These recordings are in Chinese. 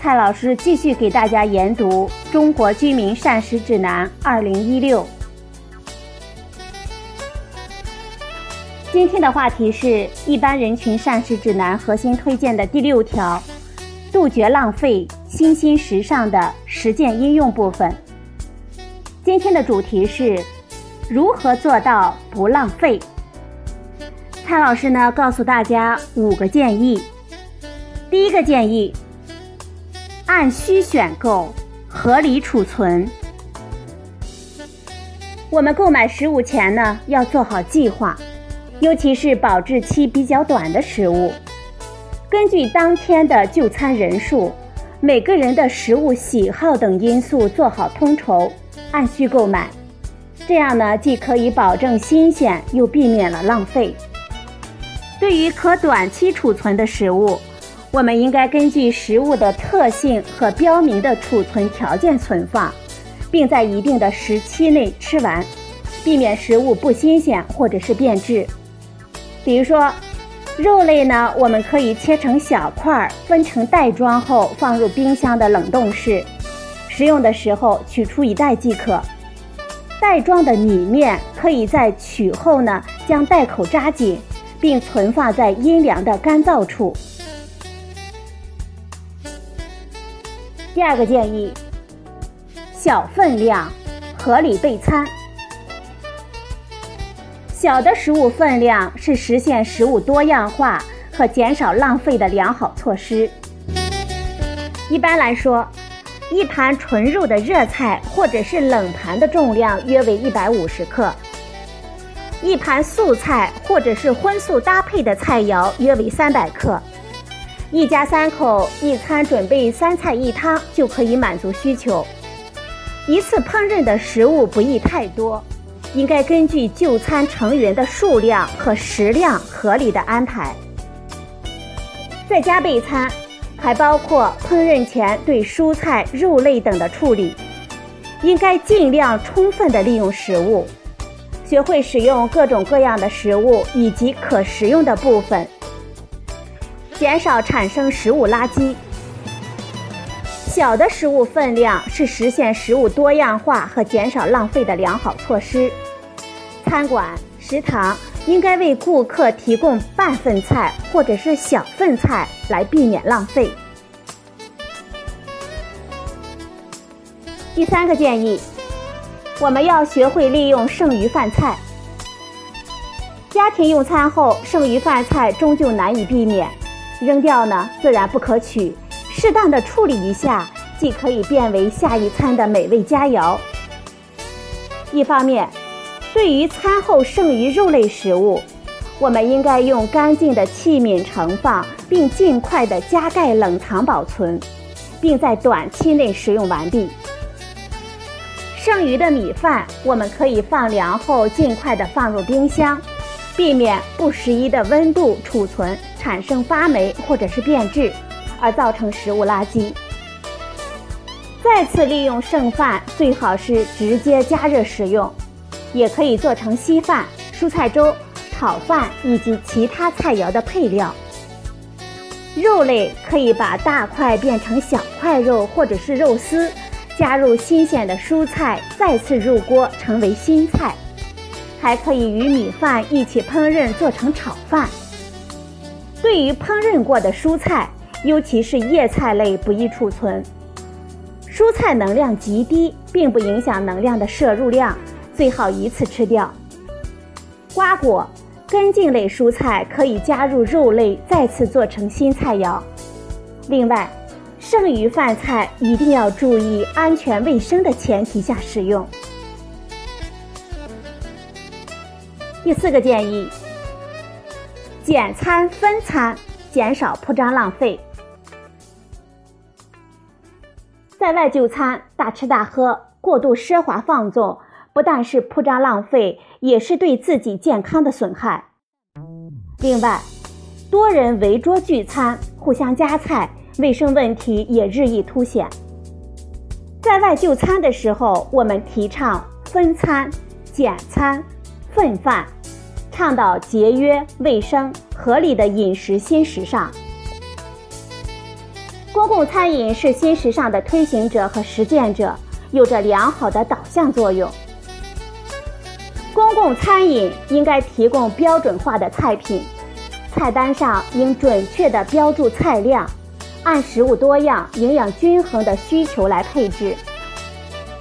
蔡老师继续给大家研读《中国居民膳食指南（二零一六）》。今天的话题是一般人群膳食指南核心推荐的第六条：杜绝浪费，新兴时尚的实践应用部分。今天的主题是如何做到不浪费。蔡老师呢，告诉大家五个建议。第一个建议：按需选购，合理储存。我们购买食物前呢，要做好计划，尤其是保质期比较短的食物。根据当天的就餐人数、每个人的食物喜好等因素做好统筹。按需购买，这样呢既可以保证新鲜，又避免了浪费。对于可短期储存的食物，我们应该根据食物的特性和标明的储存条件存放，并在一定的时期内吃完，避免食物不新鲜或者是变质。比如说，肉类呢，我们可以切成小块，分成袋装后放入冰箱的冷冻室。食用的时候取出一袋即可。袋装的米面可以在取后呢，将袋口扎紧，并存放在阴凉的干燥处。第二个建议：小分量，合理备餐。小的食物分量是实现食物多样化和减少浪费的良好措施。一般来说。一盘纯肉的热菜或者是冷盘的重量约为一百五十克，一盘素菜或者是荤素搭配的菜肴约为三百克。一家三口一餐准备三菜一汤就可以满足需求。一次烹饪的食物不宜太多，应该根据就餐成员的数量和食量合理的安排。在家备餐。还包括烹饪前对蔬菜、肉类等的处理，应该尽量充分的利用食物，学会使用各种各样的食物以及可食用的部分，减少产生食物垃圾。小的食物分量是实现食物多样化和减少浪费的良好措施。餐馆、食堂。应该为顾客提供半份菜或者是小份菜，来避免浪费。第三个建议，我们要学会利用剩余饭菜。家庭用餐后，剩余饭菜终究难以避免，扔掉呢自然不可取。适当的处理一下，既可以变为下一餐的美味佳肴。一方面。对于餐后剩余肉类食物，我们应该用干净的器皿盛放，并尽快的加盖冷藏保存，并在短期内食用完毕。剩余的米饭，我们可以放凉后尽快的放入冰箱，避免不适宜的温度储存产生发霉或者是变质，而造成食物垃圾。再次利用剩饭，最好是直接加热食用。也可以做成稀饭、蔬菜粥、炒饭以及其他菜肴的配料。肉类可以把大块变成小块肉或者是肉丝，加入新鲜的蔬菜，再次入锅成为新菜。还可以与米饭一起烹饪做成炒饭。对于烹饪过的蔬菜，尤其是叶菜类，不宜储存。蔬菜能量极低，并不影响能量的摄入量。最好一次吃掉。瓜果、根茎类蔬菜可以加入肉类，再次做成新菜肴。另外，剩余饭菜一定要注意安全卫生的前提下使用。第四个建议：简餐分餐，减少铺张浪费。在外就餐、大吃大喝、过度奢华放纵，不但是铺张浪费，也是对自己健康的损害。另外，多人围桌聚餐，互相夹菜，卫生问题也日益凸显。在外就餐的时候，我们提倡分餐、简餐、分饭，倡导节约、卫生、合理的饮食新时尚。公共餐饮是新时尚的推行者和实践者，有着良好的导向作用。公共餐饮应该提供标准化的菜品，菜单上应准确地标注菜量，按食物多样、营养均衡的需求来配置。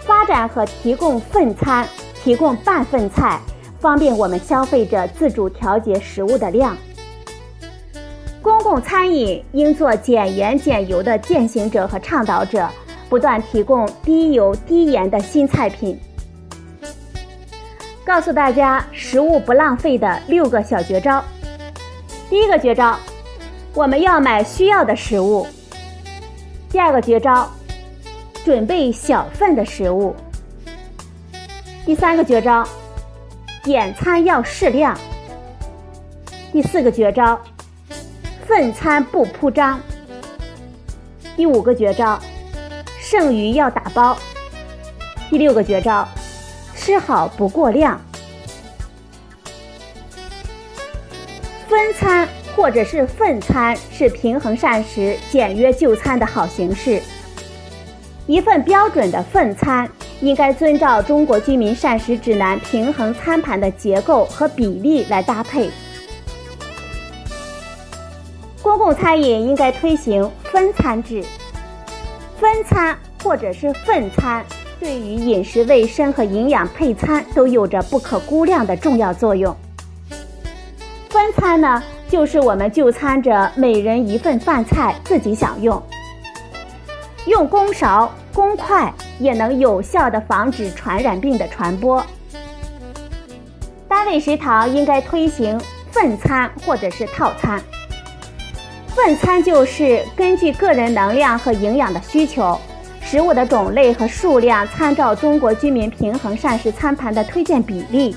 发展和提供份餐，提供半份菜，方便我们消费者自主调节食物的量。公共餐饮应做减盐减油的践行者和倡导者，不断提供低油低盐的新菜品。告诉大家食物不浪费的六个小绝招。第一个绝招，我们要买需要的食物。第二个绝招，准备小份的食物。第三个绝招，点餐要适量。第四个绝招。份餐不铺张。第五个绝招，剩余要打包。第六个绝招，吃好不过量。分餐或者是份餐是平衡膳食、简约就餐的好形式。一份标准的份餐应该遵照中国居民膳食指南平衡餐盘的结构和比例来搭配。公共餐饮应该推行分餐制，分餐或者是份餐，对于饮食卫生和营养配餐都有着不可估量的重要作用。分餐呢，就是我们就餐者每人一份饭菜自己享用，用公勺、公筷也能有效的防止传染病的传播。单位食堂应该推行份餐或者是套餐。份餐就是根据个人能量和营养的需求，食物的种类和数量参照中国居民平衡膳食餐盘的推荐比例，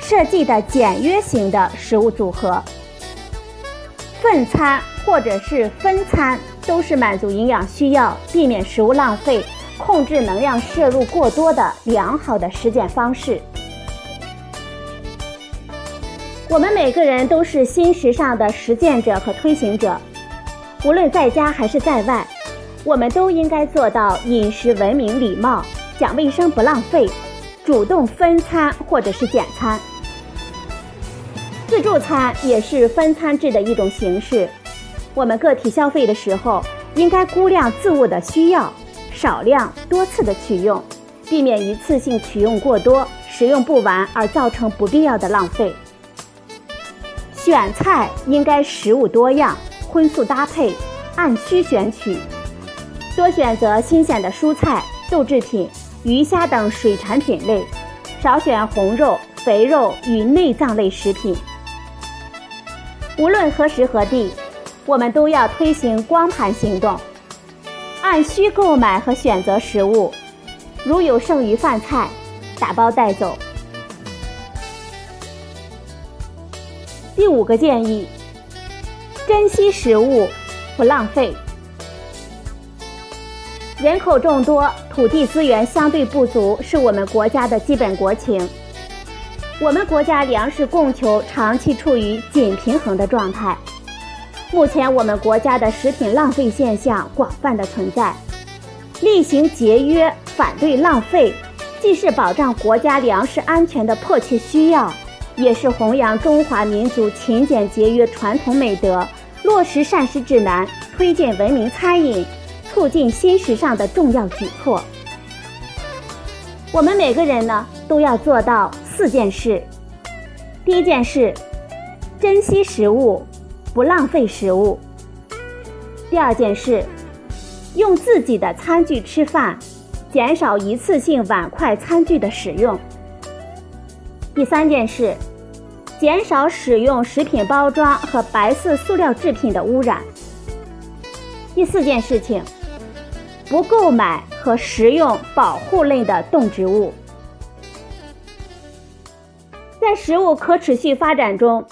设计的简约型的食物组合。份餐或者是分餐，都是满足营养需要、避免食物浪费、控制能量摄入过多的良好的实践方式。我们每个人都是新时尚的实践者和推行者。无论在家还是在外，我们都应该做到饮食文明、礼貌、讲卫生、不浪费，主动分餐或者是简餐。自助餐也是分餐制的一种形式。我们个体消费的时候，应该估量自我的需要，少量多次的取用，避免一次性取用过多，使用不完而造成不必要的浪费。选菜应该食物多样。荤素搭配，按需选取，多选择新鲜的蔬菜、豆制品、鱼虾等水产品类，少选红肉、肥肉与内脏类食品。无论何时何地，我们都要推行光盘行动，按需购买和选择食物，如有剩余饭菜，打包带走。第五个建议。珍惜食物，不浪费。人口众多，土地资源相对不足，是我们国家的基本国情。我们国家粮食供求长期处于紧平衡的状态。目前，我们国家的食品浪费现象广泛的存在。厉行节约，反对浪费，既是保障国家粮食安全的迫切需要。也是弘扬中华民族勤俭节约传统美德、落实膳食指南、推进文明餐饮、促进新时尚的重要举措。我们每个人呢，都要做到四件事：第一件事，珍惜食物，不浪费食物；第二件事，用自己的餐具吃饭，减少一次性碗筷餐具的使用。第三件事，减少使用食品包装和白色塑料制品的污染。第四件事情，不购买和食用保护类的动植物。在食物可持续发展中，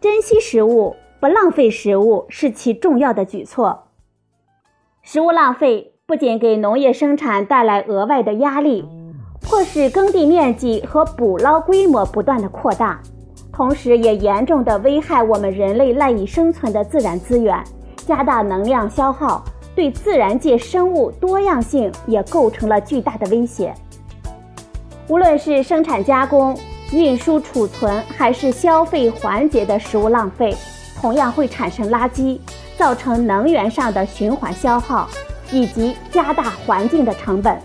珍惜食物、不浪费食物是其重要的举措。食物浪费不仅给农业生产带来额外的压力，迫使耕地面积和捕捞规模不断的扩大，同时也严重的危害我们人类赖以生存的自然资源，加大能量消耗。对自然界生物多样性也构成了巨大的威胁。无论是生产加工、运输储存，还是消费环节的食物浪费，同样会产生垃圾，造成能源上的循环消耗，以及加大环境的成本。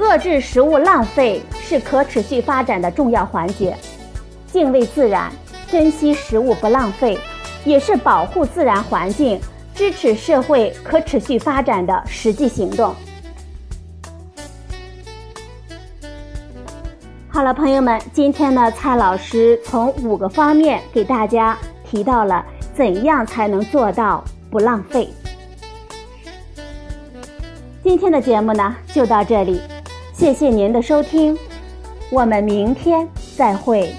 遏制食物浪费是可持续发展的重要环节。敬畏自然，珍惜食物不浪费，也是保护自然环境。支持社会可持续发展的实际行动。好了，朋友们，今天呢，蔡老师从五个方面给大家提到了怎样才能做到不浪费。今天的节目呢，就到这里，谢谢您的收听，我们明天再会。